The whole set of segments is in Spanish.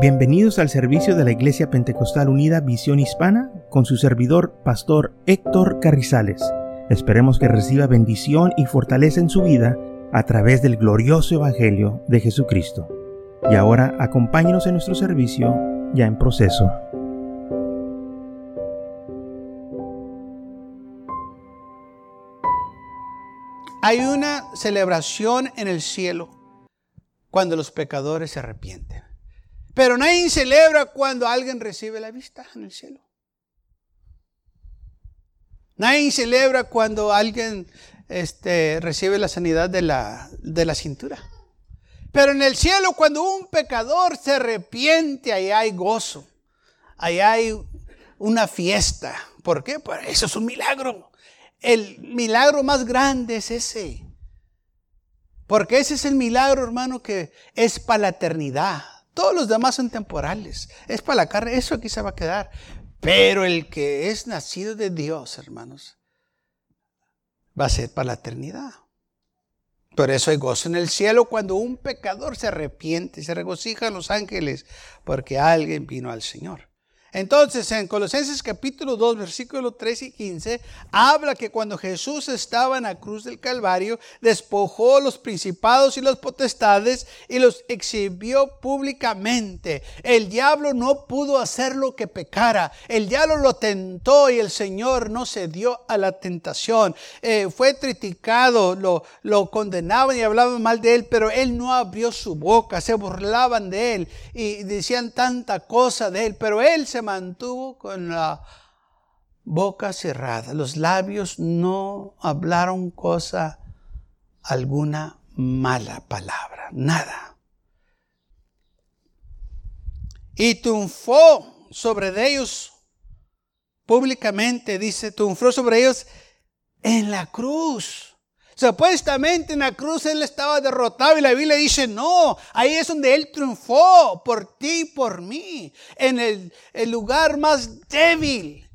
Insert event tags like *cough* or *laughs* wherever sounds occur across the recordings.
Bienvenidos al servicio de la Iglesia Pentecostal Unida Visión Hispana con su servidor, Pastor Héctor Carrizales. Esperemos que reciba bendición y fortaleza en su vida a través del glorioso Evangelio de Jesucristo. Y ahora acompáñenos en nuestro servicio ya en proceso. Hay una celebración en el cielo cuando los pecadores se arrepienten. Pero nadie celebra cuando alguien recibe la vista en el cielo. Nadie celebra cuando alguien este, recibe la sanidad de la, de la cintura. Pero en el cielo, cuando un pecador se arrepiente, ahí hay gozo. Ahí hay una fiesta. ¿Por qué? Pues eso es un milagro. El milagro más grande es ese. Porque ese es el milagro, hermano, que es para la eternidad. Todos los demás son temporales. Es para la carne, eso aquí se va a quedar. Pero el que es nacido de Dios, hermanos, va a ser para la eternidad. Por eso hay gozo en el cielo cuando un pecador se arrepiente, se regocijan los ángeles porque alguien vino al Señor. Entonces, en Colosenses capítulo 2, versículos 13 y 15, habla que cuando Jesús estaba en la cruz del Calvario, despojó los principados y las potestades y los exhibió públicamente. El diablo no pudo hacer lo que pecara. El diablo lo tentó y el Señor no se dio a la tentación. Eh, fue criticado, lo, lo condenaban y hablaban mal de él, pero él no abrió su boca, se burlaban de él y decían tanta cosa de él, pero él se mantuvo con la boca cerrada. Los labios no hablaron cosa alguna mala palabra, nada. Y triunfó sobre ellos públicamente, dice, triunfó sobre ellos en la cruz. Supuestamente en la cruz él estaba derrotado y la Biblia dice, no, ahí es donde él triunfó por ti y por mí, en el, el lugar más débil.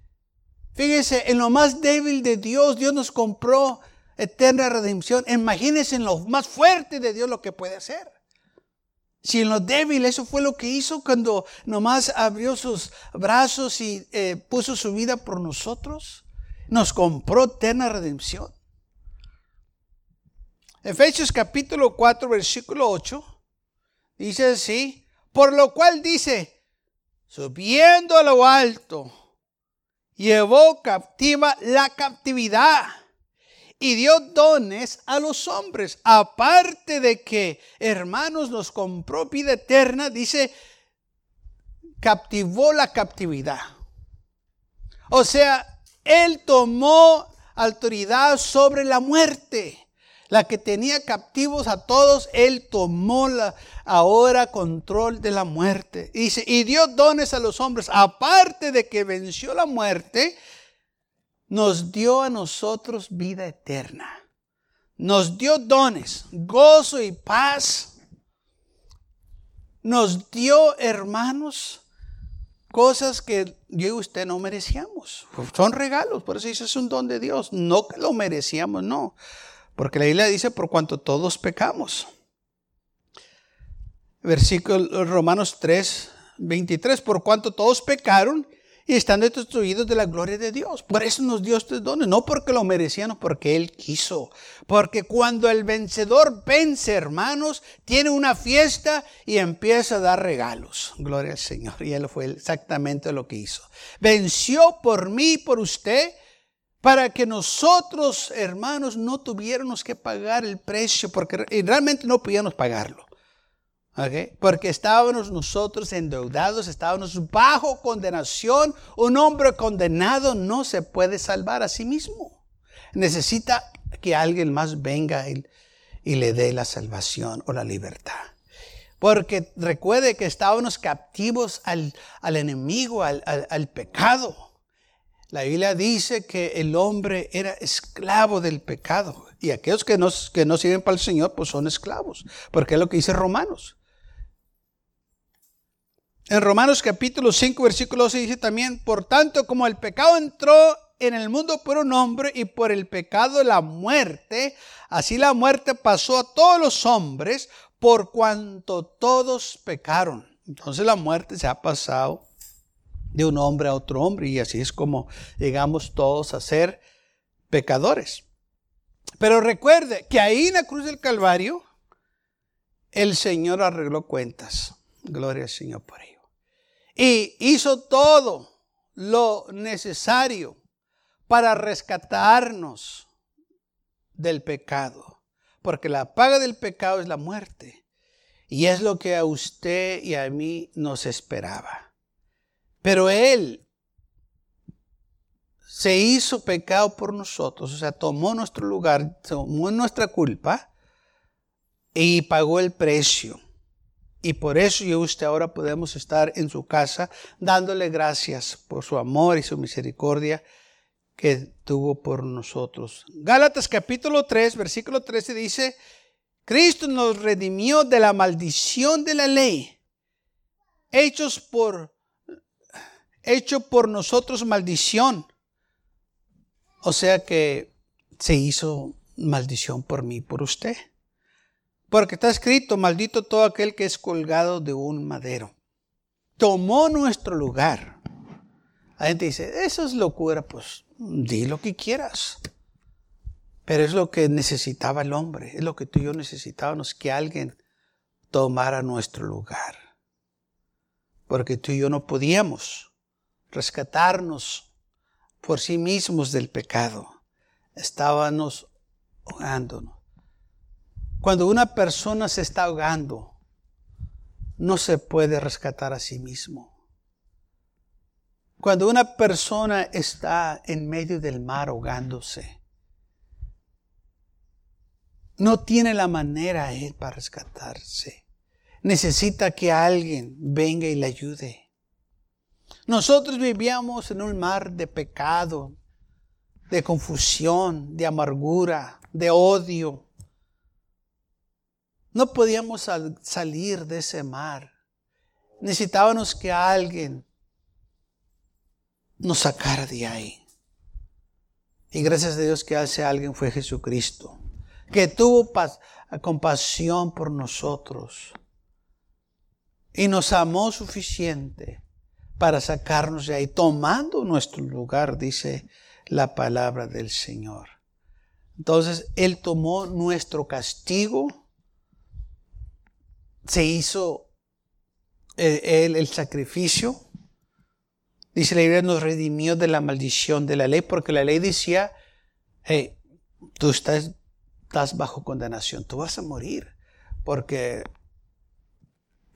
Fíjese, en lo más débil de Dios, Dios nos compró eterna redención. Imagínense en lo más fuerte de Dios lo que puede hacer. Si en lo débil, eso fue lo que hizo cuando nomás abrió sus brazos y eh, puso su vida por nosotros. Nos compró eterna redención. Efesios capítulo 4, versículo 8, dice así, por lo cual dice, subiendo a lo alto, llevó captiva la captividad y dio dones a los hombres. Aparte de que, hermanos, nos compró vida eterna, dice, captivó la captividad. O sea, Él tomó autoridad sobre la muerte la que tenía captivos a todos, Él tomó la, ahora control de la muerte. Dice, y dio dones a los hombres, aparte de que venció la muerte, nos dio a nosotros vida eterna. Nos dio dones, gozo y paz. Nos dio, hermanos, cosas que yo y usted no merecíamos. Son regalos, por eso dice es un don de Dios. No que lo merecíamos, no. Porque la Biblia dice, por cuanto todos pecamos. Versículo Romanos 3, 23, por cuanto todos pecaron y están destruidos de la gloria de Dios. Por eso nos dio estos dones, no porque lo merecían, porque Él quiso. Porque cuando el vencedor vence, hermanos, tiene una fiesta y empieza a dar regalos. Gloria al Señor. Y Él fue exactamente lo que hizo. Venció por mí, por usted, para que nosotros, hermanos, no tuviéramos que pagar el precio, porque realmente no podíamos pagarlo. Porque estábamos nosotros endeudados, estábamos bajo condenación. Un hombre condenado no se puede salvar a sí mismo. Necesita que alguien más venga y, le dé la salvación o la libertad. Porque recuerde que estábamos captivos al, enemigo, al, al pecado. La Biblia dice que el hombre era esclavo del pecado. Y aquellos que no, que no sirven para el Señor, pues son esclavos. Porque es lo que dice Romanos. En Romanos capítulo 5, versículo 12 dice también, por tanto, como el pecado entró en el mundo por un hombre y por el pecado la muerte, así la muerte pasó a todos los hombres por cuanto todos pecaron. Entonces la muerte se ha pasado de un hombre a otro hombre y así es como llegamos todos a ser pecadores. Pero recuerde que ahí en la cruz del Calvario el Señor arregló cuentas. Gloria al Señor por ello. Y hizo todo lo necesario para rescatarnos del pecado. Porque la paga del pecado es la muerte. Y es lo que a usted y a mí nos esperaba. Pero Él se hizo pecado por nosotros, o sea, tomó nuestro lugar, tomó nuestra culpa y pagó el precio. Y por eso yo usted ahora podemos estar en su casa dándole gracias por su amor y su misericordia que tuvo por nosotros. Gálatas capítulo 3, versículo 13 dice, Cristo nos redimió de la maldición de la ley, hechos por, hecho por nosotros maldición. O sea que se hizo maldición por mí, por usted. Porque está escrito, maldito todo aquel que es colgado de un madero. Tomó nuestro lugar. La gente dice, eso es locura, pues di lo que quieras. Pero es lo que necesitaba el hombre, es lo que tú y yo necesitábamos, que alguien tomara nuestro lugar. Porque tú y yo no podíamos rescatarnos por sí mismos del pecado. Estábamos ahogándonos. Cuando una persona se está ahogando, no se puede rescatar a sí mismo. Cuando una persona está en medio del mar ahogándose, no tiene la manera él para rescatarse. Necesita que alguien venga y le ayude. Nosotros vivíamos en un mar de pecado, de confusión, de amargura, de odio. No podíamos salir de ese mar. Necesitábamos que alguien nos sacara de ahí. Y gracias a Dios que hace alguien fue Jesucristo, que tuvo compasión por nosotros y nos amó suficiente para sacarnos de ahí, tomando nuestro lugar, dice la palabra del Señor. Entonces, Él tomó nuestro castigo, se hizo eh, Él el sacrificio, Dice la Biblia nos redimió de la maldición de la ley, porque la ley decía, hey, tú estás, estás bajo condenación, tú vas a morir, porque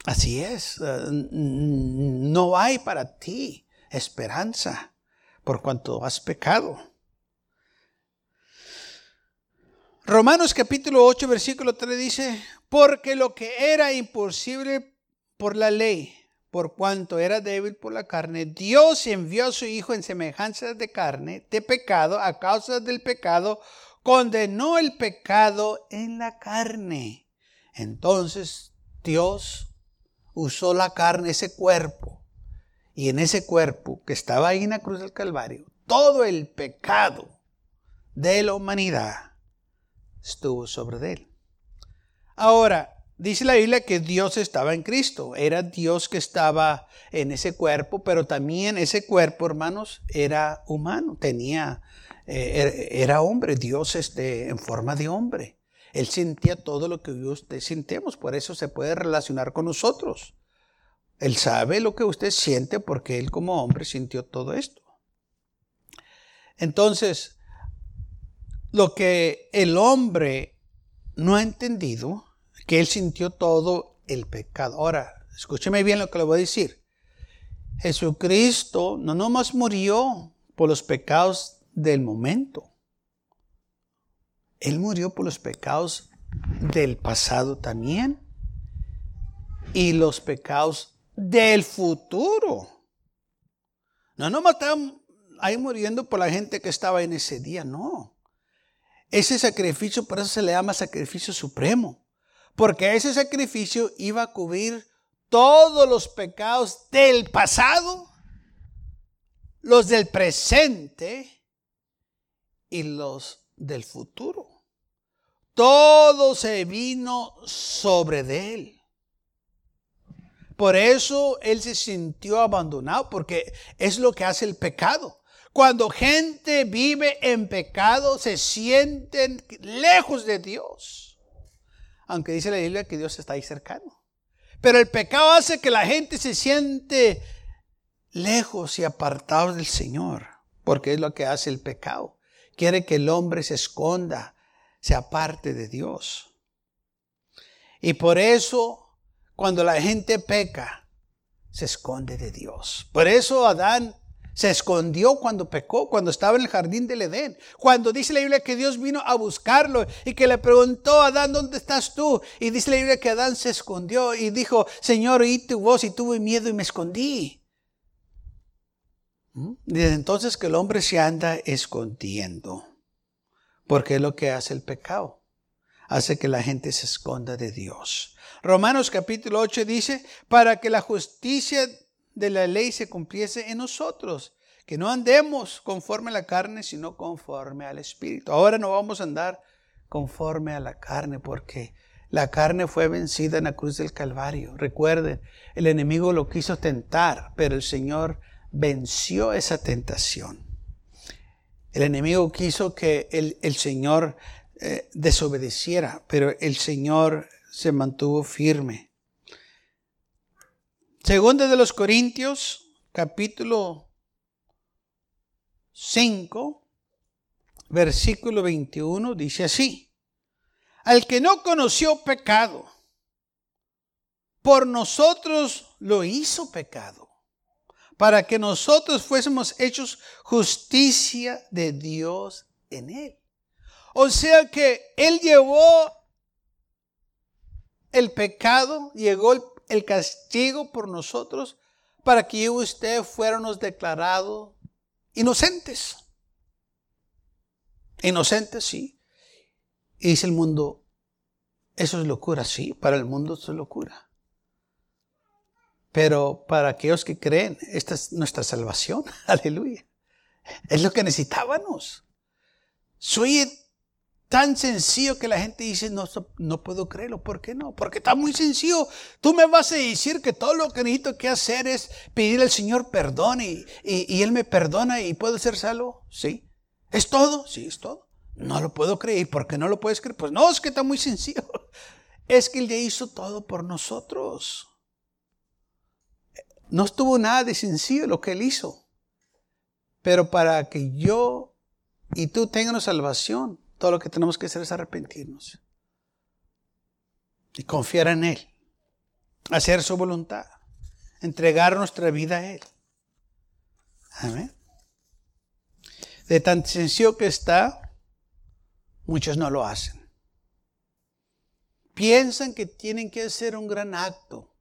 así es, eh, no hay para ti esperanza por cuanto has pecado. Romanos capítulo 8, versículo 3 dice, porque lo que era imposible por la ley, por cuanto era débil por la carne, Dios envió a su Hijo en semejanza de carne, de pecado, a causa del pecado, condenó el pecado en la carne. Entonces Dios usó la carne, ese cuerpo, y en ese cuerpo que estaba ahí en la cruz del Calvario, todo el pecado de la humanidad estuvo sobre él. Ahora, Dice la Biblia que Dios estaba en Cristo, era Dios que estaba en ese cuerpo, pero también ese cuerpo, hermanos, era humano, tenía, eh, er, era hombre, Dios este, en forma de hombre. Él sentía todo lo que usted sintemos, por eso se puede relacionar con nosotros. Él sabe lo que usted siente porque él como hombre sintió todo esto. Entonces, lo que el hombre no ha entendido que Él sintió todo el pecado. Ahora, escúcheme bien lo que le voy a decir. Jesucristo no nomás murió por los pecados del momento. Él murió por los pecados del pasado también y los pecados del futuro. No nomás estaban ahí muriendo por la gente que estaba en ese día, no. Ese sacrificio, por eso se le llama sacrificio supremo porque ese sacrificio iba a cubrir todos los pecados del pasado, los del presente y los del futuro. Todo se vino sobre de él. Por eso él se sintió abandonado, porque es lo que hace el pecado. Cuando gente vive en pecado, se sienten lejos de Dios. Aunque dice la Biblia que Dios está ahí cercano. Pero el pecado hace que la gente se siente lejos y apartados del Señor, porque es lo que hace el pecado. Quiere que el hombre se esconda, se aparte de Dios. Y por eso, cuando la gente peca, se esconde de Dios. Por eso Adán se escondió cuando pecó, cuando estaba en el jardín del Edén. Cuando dice la Biblia que Dios vino a buscarlo y que le preguntó a Adán, ¿dónde estás tú? Y dice la Biblia que Adán se escondió y dijo, Señor, oí tu voz y tuve miedo y me escondí. Desde entonces que el hombre se anda escondiendo, porque es lo que hace el pecado. Hace que la gente se esconda de Dios. Romanos capítulo 8 dice, para que la justicia de la ley se cumpliese en nosotros, que no andemos conforme a la carne, sino conforme al Espíritu. Ahora no vamos a andar conforme a la carne, porque la carne fue vencida en la cruz del Calvario. Recuerden, el enemigo lo quiso tentar, pero el Señor venció esa tentación. El enemigo quiso que el, Señor eh, desobedeciera, pero el Señor se mantuvo firme. Segunda de los Corintios, capítulo 5, versículo 21, dice así, al que no conoció pecado, por nosotros lo hizo pecado, para que nosotros fuésemos hechos justicia de Dios en él. O sea que Él llevó el pecado, llegó el castigo por nosotros para que yo y usted fuéramos declarados inocentes. Inocentes, sí. Y dice el mundo, eso es locura, sí, para el mundo eso es locura. Pero para aquellos que creen, esta es nuestra salvación. *laughs* Aleluya. Es lo que necesitábamos. Soy tan sencillo que la gente dice, no, no puedo creerlo. ¿Por qué no? Porque está muy sencillo. Tú me vas a decir que todo lo que necesito que hacer es pedir al Señor perdón y, y, Él me perdona y puedo ser salvo. Sí. ¿Es todo? Sí, es todo. No lo puedo creer. ¿Por qué no lo puedes creer? Pues no, es que está muy sencillo. *laughs* Es que Él ya hizo todo por nosotros. No estuvo nada de sencillo lo que Él hizo. Pero para que yo y tú tengas salvación, todo lo que tenemos que hacer es arrepentirnos y confiar en Él, hacer su voluntad, entregar nuestra vida a Él. Amén. De tan sencillo que está, muchos no lo hacen. Piensan que tienen que hacer un gran acto.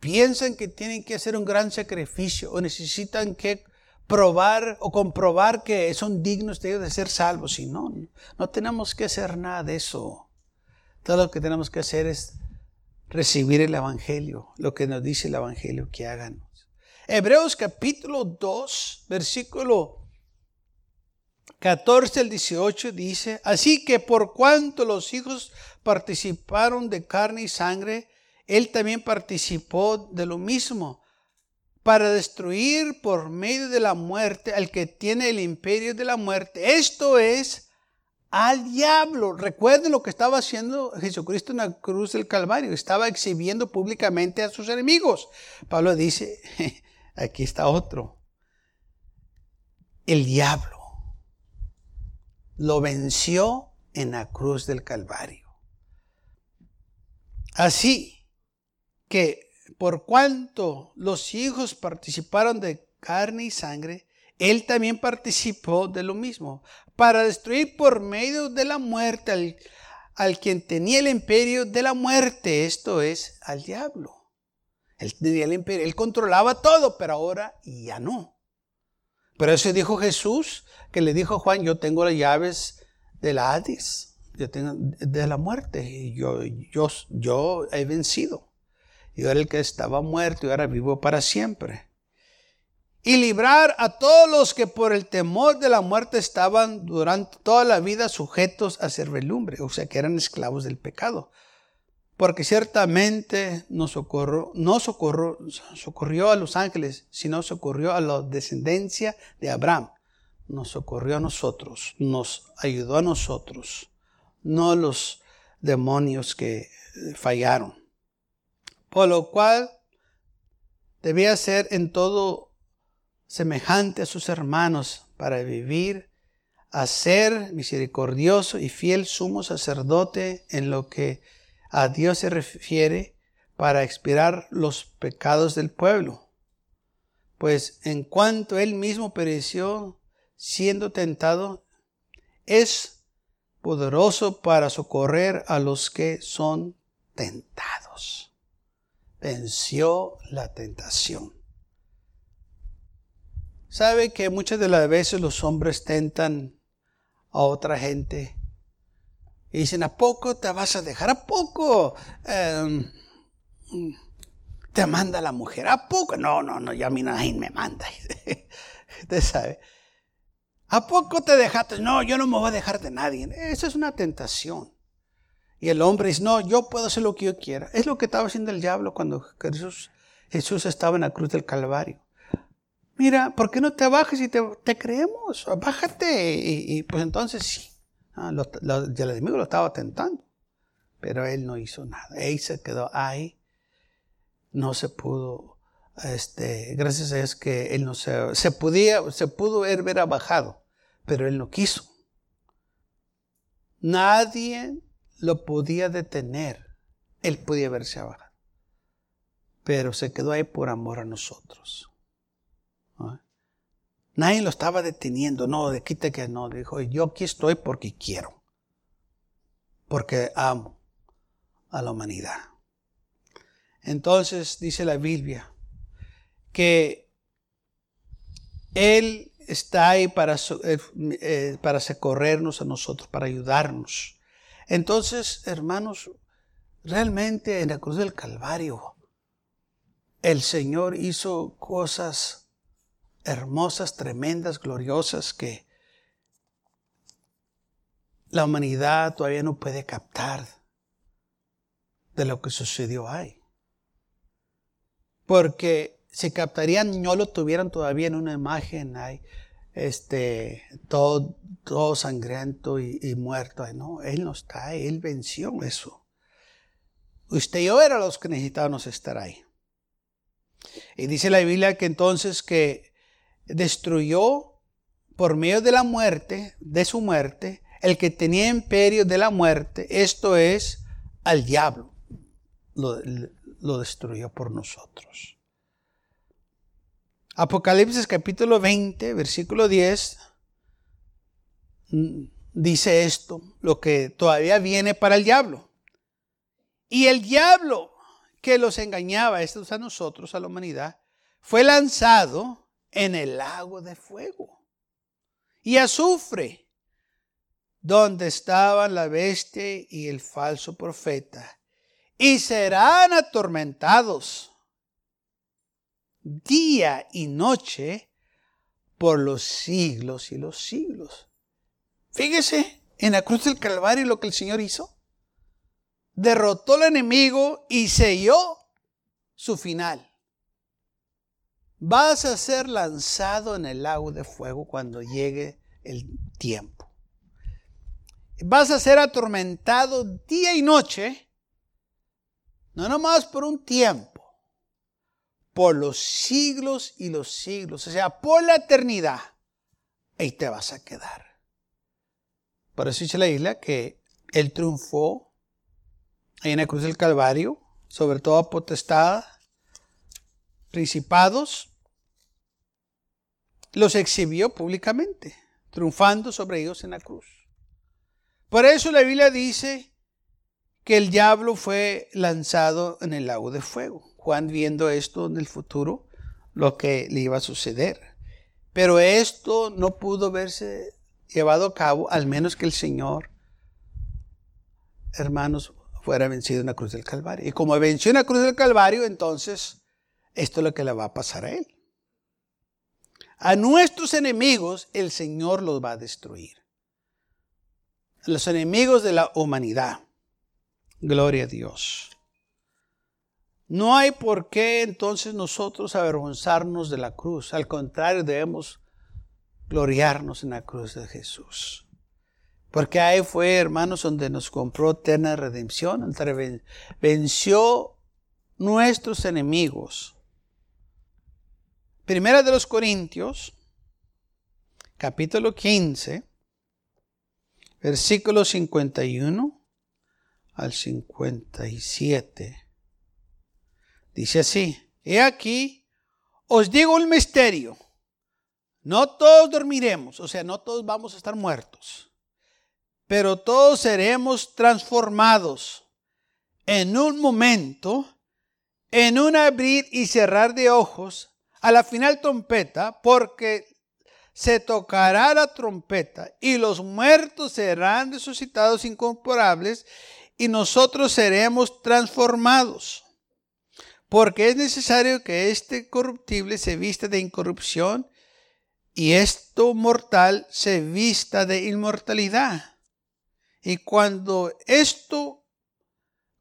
Piensan que tienen que hacer un gran sacrificio o necesitan que probar o comprobar que son dignos de, de ser salvos. Y no, no tenemos que hacer nada de eso. Todo lo que tenemos que hacer es recibir el Evangelio, lo que nos dice el Evangelio que hagamos. Hebreos capítulo 2, versículo 14 al 18 dice, así que por cuanto los hijos participaron de carne y sangre, él también participó de lo mismo para destruir por medio de la muerte al que tiene el imperio de la muerte. Esto es al diablo. Recuerden lo que estaba haciendo Jesucristo en la cruz del Calvario. Estaba exhibiendo públicamente a sus enemigos. Pablo dice, *laughs* aquí está otro. El diablo lo venció en la cruz del Calvario. Así que por cuanto los hijos participaron de carne y sangre, él también participó de lo mismo, para destruir por medio de la muerte al, quien tenía el imperio de la muerte, esto es, al diablo. Él tenía el imperio, él controlaba todo, pero ahora ya no. Pero eso dijo Jesús, que le dijo a Juan, yo tengo las llaves del Hades, yo tengo de la muerte, yo, yo, yo he vencido. Yo era el que estaba muerto y ahora vivo para siempre. Y librar a todos los que por el temor de la muerte estaban durante toda la vida sujetos a servidumbre, o sea que eran esclavos del pecado. porque ciertamente no socorrió, no socorrió, socorrió a los ángeles, sino socorrió a la descendencia de Abraham. Nos socorrió a nosotros, nos ayudó a nosotros, no a los demonios que fallaron. Por lo cual debía ser en todo semejante a sus hermanos para vivir a ser misericordioso y fiel sumo sacerdote en lo que a Dios se refiere para expiar los pecados del pueblo. Pues en cuanto él mismo pereció siendo tentado, es poderoso para socorrer a los que son tentados. Venció la tentación. ¿Sabe que muchas de las veces los hombres tentan a otra gente y dicen, ¿a poco te vas a dejar? ¿A poco em, te manda la mujer? ¿A poco? No, no, no, ya a mí nadie me manda. *laughs* Usted sabe. ¿A poco te dejaste? No, yo no me voy a dejar de nadie. Eso es una tentación. Y el hombre dice, no, yo puedo hacer lo que yo quiera. Es lo que estaba haciendo el diablo cuando Jesús, Jesús estaba en la cruz del Calvario. Mira, ¿por qué no te bajes y te, creemos? Bájate. Y, pues entonces sí. Ah, el enemigo lo estaba tentando, pero él no hizo nada. Él se quedó ahí. No se pudo, este, gracias a Dios que él no se, se podía, se pudo haber, ver abajado, pero él no quiso. Nadie lo podía detener. Él podía verse abajado. Pero se quedó ahí por amor a nosotros. Nadie lo estaba deteniendo. No, de quite que no. Dijo, yo aquí estoy porque quiero. Porque amo a la humanidad. Entonces dice la Biblia que Él está ahí para, eh, eh, para socorrernos a nosotros, para ayudarnos. Entonces, hermanos, realmente en la cruz del Calvario, el Señor hizo cosas hermosas, tremendas, gloriosas que la humanidad todavía no puede captar de lo que sucedió ahí. Porque si captarían, no lo tuvieran todavía en una imagen ahí, este, todo, todo sangriento y, muerto. No, Él no está Él venció eso. Usted y yo era los que necesitábamos estar ahí. Y dice la Biblia que entonces que destruyó por medio de la muerte, de su muerte, el que tenía imperio de la muerte, esto es al diablo. Lo, lo destruyó por nosotros. Apocalipsis capítulo 20, versículo 10, mm, dice esto, lo que todavía viene para el diablo. Y el diablo que los engañaba, estos a nosotros, a la humanidad, fue lanzado en el lago de fuego y azufre, donde estaban la bestia y el falso profeta, y serán atormentados día y noche por los siglos y los siglos. Fíjese en la cruz del Calvario lo que el Señor hizo. Derrotó al enemigo y selló su final. Vas a ser lanzado en el lago de fuego cuando llegue el tiempo. Vas a ser atormentado día y noche, no nomás por un tiempo, por los siglos y los siglos, o sea, por la eternidad. Ahí te vas a quedar. Por eso dice la isla que él triunfó en la cruz del Calvario, sobre todo potestad, principados, los exhibió públicamente, triunfando sobre ellos en la cruz. Por eso la Biblia dice que el diablo fue lanzado en el lago de fuego. Juan viendo esto en el futuro, lo que le iba a suceder. Pero esto no pudo verse llevado a cabo, al menos que el Señor, hermanos, fuera vencido en la cruz del Calvario. Y como venció en la cruz del Calvario, entonces esto es lo que le va a pasar a él. A nuestros enemigos el Señor los va a destruir. Los enemigos de la humanidad. Gloria a Dios. No hay por qué entonces nosotros avergonzarnos de la cruz. Al contrario, debemos gloriarnos en la cruz de Jesús. Porque ahí fue, hermanos, donde nos compró eterna redención, venció nuestros enemigos. Primera de los Corintios, capítulo 15, versículo 51 al 57. Dice así, he aquí, os digo un misterio. No todos dormiremos, o sea, no todos vamos a estar muertos, pero todos seremos transformados en un momento, en un abrir y cerrar de ojos, a la final trompeta, porque se tocará la trompeta y los muertos serán resucitados incorporables y nosotros seremos transformados. Porque es necesario que este corruptible se vista de incorrupción y esto mortal se vista de inmortalidad. Y cuando esto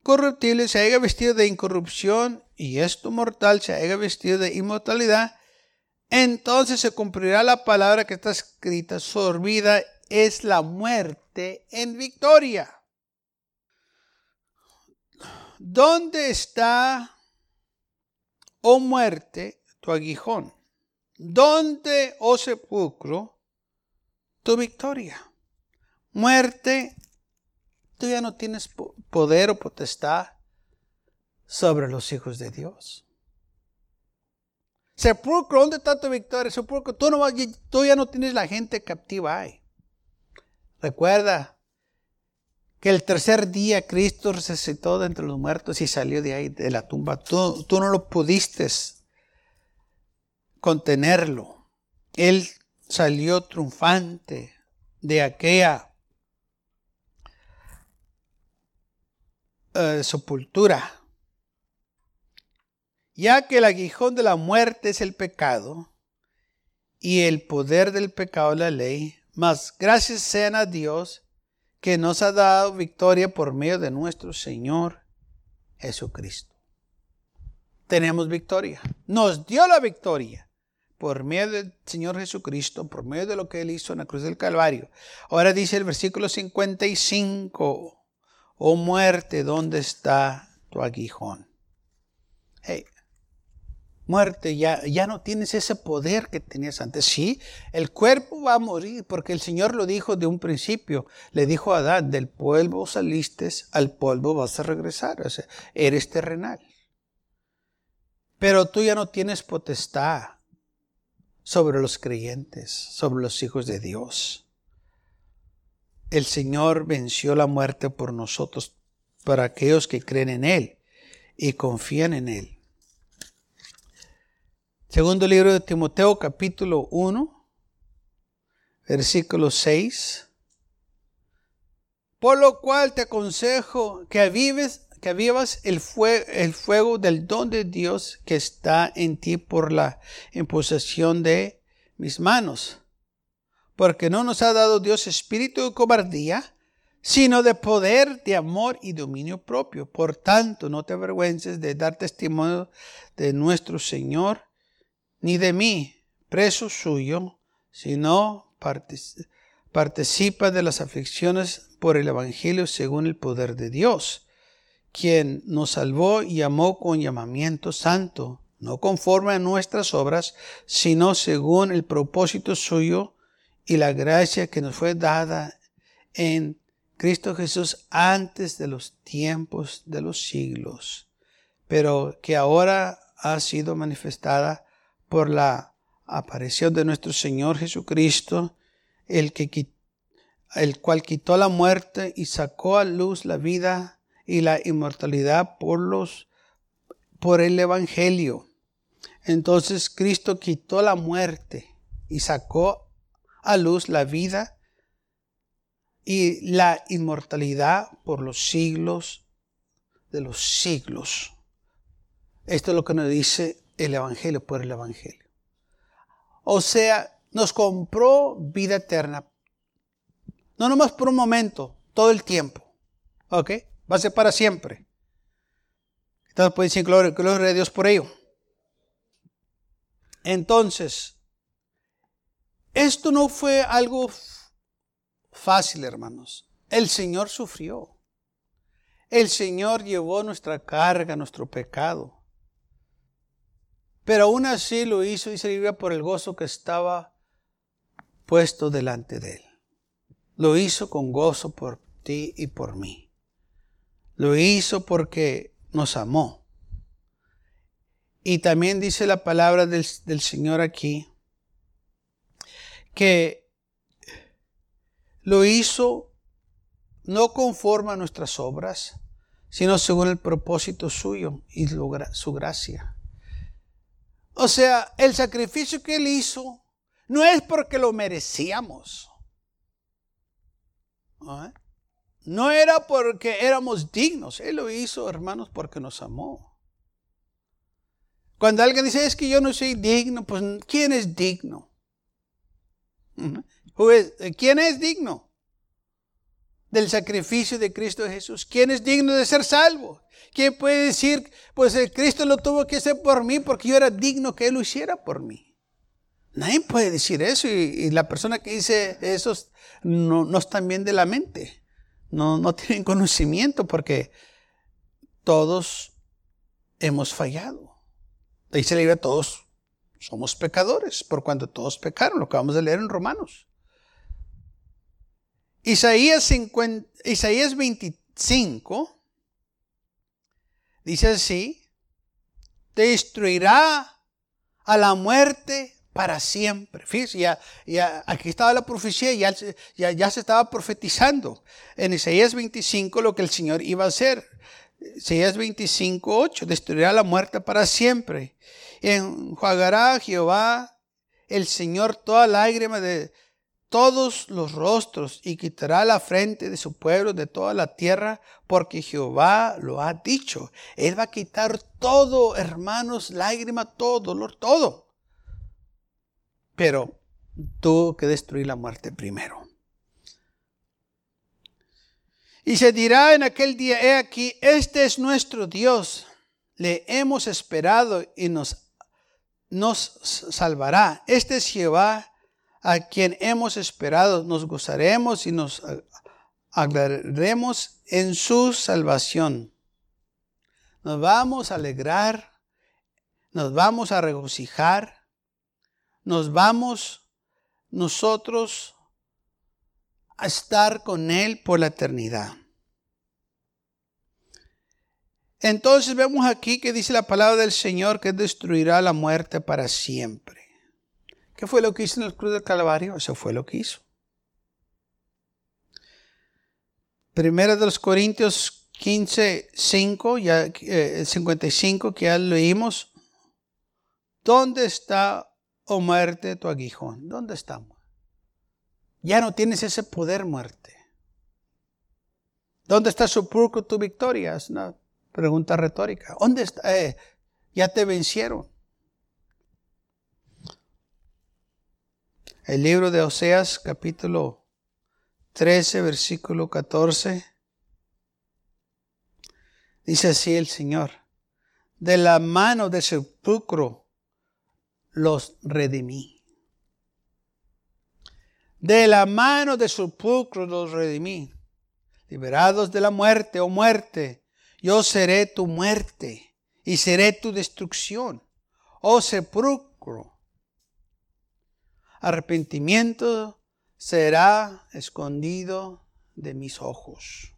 corruptible se haya vestido de incorrupción y esto mortal se haya vestido de inmortalidad, entonces se cumplirá la palabra que está escrita, sorbida es la muerte en victoria. ¿Dónde está oh muerte, tu aguijón? ¿Dónde, oh sepulcro, tu victoria? Muerte, tú ya no tienes poder o potestad sobre los hijos de Dios. Sepulcro, ¿dónde está tu victoria? Sepulcro, tú, no, tú ya no tienes la gente captiva. Recuerda que el tercer día Cristo resucitó de entre los muertos y salió de ahí, de la tumba. Tú, tú no lo pudiste contenerlo. Él salió triunfante de aquella eh, sepultura. Ya que el aguijón de la muerte es el pecado y el poder del pecado la ley, mas gracias sean a Dios que nos ha dado victoria por medio de nuestro Señor Jesucristo. Tenemos victoria. Nos dio la victoria por medio del Señor Jesucristo, por medio de lo que Él hizo en la cruz del Calvario. Ahora dice el versículo 55, oh muerte, ¿dónde está tu aguijón? Hey, muerte, ya, ya no tienes ese poder que tenías antes. Sí, el cuerpo va a morir porque el Señor lo dijo de un principio. Le dijo a Adán, del polvo saliste, al polvo vas a regresar. Eres terrenal. Pero tú ya no tienes potestad sobre los creyentes, sobre los hijos de Dios. El Señor venció la muerte por nosotros, para aquellos que creen en Él y confían en Él. Segundo libro de Timoteo capítulo 1, versículo 6. Por lo cual te aconsejo que avives, que avivas el, el fuego del don de Dios que está en ti por la imposición de mis manos. Porque no nos ha dado Dios espíritu de cobardía, sino de poder, de amor y dominio propio. Por tanto, no te avergüences de dar testimonio de nuestro Señor ni de mí, preso suyo, sino participa de las aflicciones por el Evangelio según el poder de Dios, quien nos salvó y amó con llamamiento santo, no conforme a nuestras obras, sino según el propósito suyo y la gracia que nos fue dada en Cristo Jesús antes de los tiempos de los siglos, pero que ahora ha sido manifestada por la aparición de nuestro Señor Jesucristo, el, que, el cual quitó la muerte y sacó a luz la vida y la inmortalidad por, los, por el Evangelio. Entonces Cristo quitó la muerte y sacó a luz la vida y la inmortalidad por los siglos de los siglos. Esto es lo que nos dice el Evangelio por el Evangelio. O sea, nos compró vida eterna. No nomás por un momento, todo el tiempo. ¿Ok? Va a ser para siempre. Entonces puede decir gloria, gloria a Dios por ello. Entonces, esto no fue algo fácil, hermanos. El Señor sufrió. El Señor llevó nuestra carga, nuestro pecado. Pero aún así lo hizo, y se Biblia, por el gozo que estaba puesto delante de él. Lo hizo con gozo por ti y por mí. Lo hizo porque nos amó. Y también dice la palabra del, del Señor aquí, que lo hizo no conforme a nuestras obras, sino según el propósito suyo y su gracia. O sea, el sacrificio que él hizo no es porque lo merecíamos. No era porque éramos dignos. Él lo hizo, hermanos, porque nos amó. Cuando alguien dice, es que yo no soy digno, pues ¿quién es digno? ¿Quién es digno? Del sacrificio de Cristo Jesús. ¿Quién es digno de ser salvo? ¿Quién puede decir, pues el Cristo lo tuvo que hacer por mí porque yo era digno que Él lo hiciera por mí? Nadie puede decir eso y, la persona que dice eso no, no bien de la mente. No, no tienen *laughs* conocimiento porque todos hemos fallado. Dice la Biblia, todos somos pecadores, por cuanto todos pecaron, lo que vamos a leer en Romanos. Isaías, 50, Isaías 25 dice así, destruirá a la muerte para siempre. Fíjense, aquí estaba la profecía, ya, ya, ya se estaba profetizando en Isaías 25 lo que el Señor iba a hacer. Isaías 25, 8, destruirá la muerte para siempre. Enjuagará Jehová el Señor toda lágrima de, todos los rostros y quitará la frente de su pueblo de toda la tierra, porque Jehová lo ha dicho. Él va a quitar todo, hermanos, lágrima, todo, dolor, todo. Pero tuvo que destruir la muerte primero. Y se dirá en aquel día, he aquí, este es nuestro Dios, le hemos esperado y nos, nos salvará. Este es Jehová a quien hemos esperado, nos gozaremos y nos alegraremos en su salvación. Nos vamos a alegrar, nos vamos a regocijar, nos vamos nosotros a estar con Él por la eternidad. Entonces vemos aquí que dice la palabra del Señor que destruirá la muerte para siempre. ¿Qué fue lo que hizo en el cruz del Calvario? Eso fue lo que hizo. Primera de los Corintios 15, 5, ya, 55, eh, que ya leímos. ¿Dónde está, oh muerte, tu aguijón? ¿Dónde estamos? Ya no tienes ese poder, muerte. ¿Dónde está su pulcro tu victoria? Es una pregunta retórica. ¿Dónde está? Eh, ya te vencieron. El libro de Oseas capítulo 13, versículo 14. Dice así el Señor, de la mano del sepulcro los redimí. De la mano del sepulcro los redimí. Liberados de la muerte, oh muerte, yo seré tu muerte y seré tu destrucción. Oh sepulcro, arrepentimiento será escondido de mis ojos.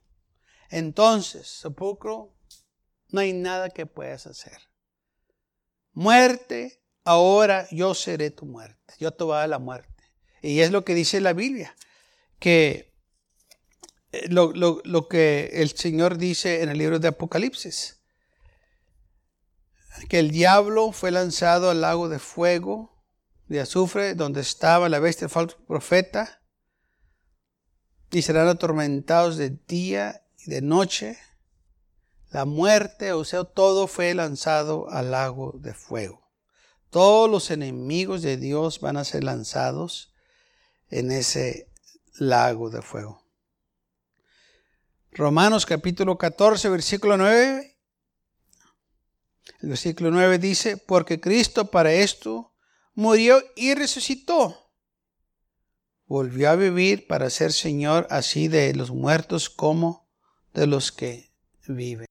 Entonces, sepulcro, no hay nada que puedas hacer. Muerte, ahora yo seré tu muerte. Yo te voy a dar la muerte. Y es lo que dice la Biblia, que eh, lo, lo que el Señor dice en el libro de Apocalipsis, que el diablo fue lanzado al lago de fuego de azufre donde estaba la bestia falso profeta y serán atormentados de día y de noche. La muerte, o sea, todo fue lanzado al lago de fuego. Todos los enemigos de Dios van a ser lanzados en ese lago de fuego. Romanos capítulo 14, versículo 9. El versículo 9 dice, porque Cristo para esto murió y resucitó. Volvió a vivir para ser Señor así de los muertos como de los que viven.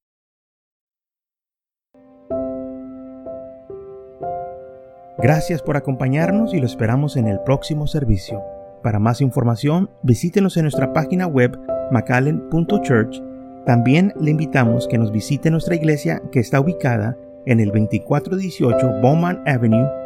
Gracias por acompañarnos y lo esperamos en el próximo servicio. Para más información, visítenos en nuestra página web macallen.church. También le invitamos que nos visite nuestra iglesia que está ubicada en el 2418 Bowman Avenue